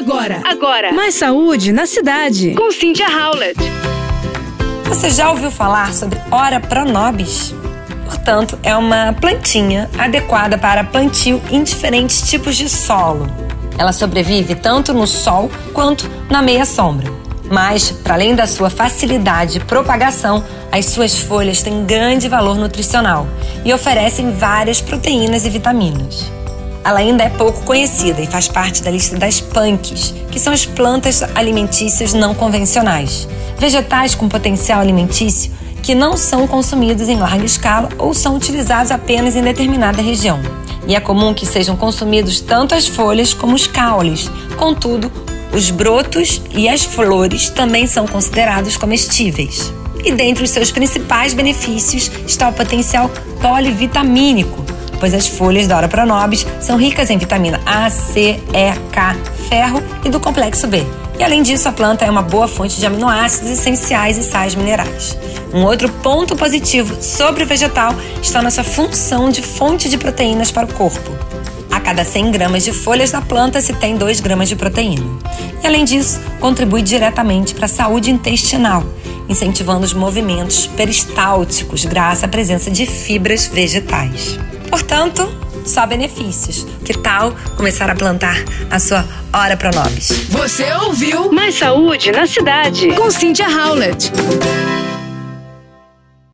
Agora, agora. Mais saúde na cidade. Com Cynthia Howlett. Você já ouviu falar sobre Ora Pronobis? Portanto, é uma plantinha adequada para plantio em diferentes tipos de solo. Ela sobrevive tanto no sol quanto na meia sombra. Mas, para além da sua facilidade de propagação, as suas folhas têm grande valor nutricional e oferecem várias proteínas e vitaminas. Ela ainda é pouco conhecida e faz parte da lista das punks, que são as plantas alimentícias não convencionais, vegetais com potencial alimentício que não são consumidos em larga escala ou são utilizados apenas em determinada região. E é comum que sejam consumidos tanto as folhas como os caules. Contudo, os brotos e as flores também são considerados comestíveis. E dentre os seus principais benefícios está o potencial polivitamínico, pois as folhas da Ora Pronobis são ricas em vitamina A, C, E, K, ferro e do complexo B. E além disso, a planta é uma boa fonte de aminoácidos essenciais e sais minerais. Um outro ponto positivo sobre o vegetal está na sua função de fonte de proteínas para o corpo. A cada 100 gramas de folhas da planta se tem 2 gramas de proteína. E além disso, contribui diretamente para a saúde intestinal, incentivando os movimentos peristálticos graças à presença de fibras vegetais. Portanto, só benefícios. Que tal começar a plantar a sua Hora Pronobis? Você ouviu Mais saúde na cidade. Com Cynthia Howlett.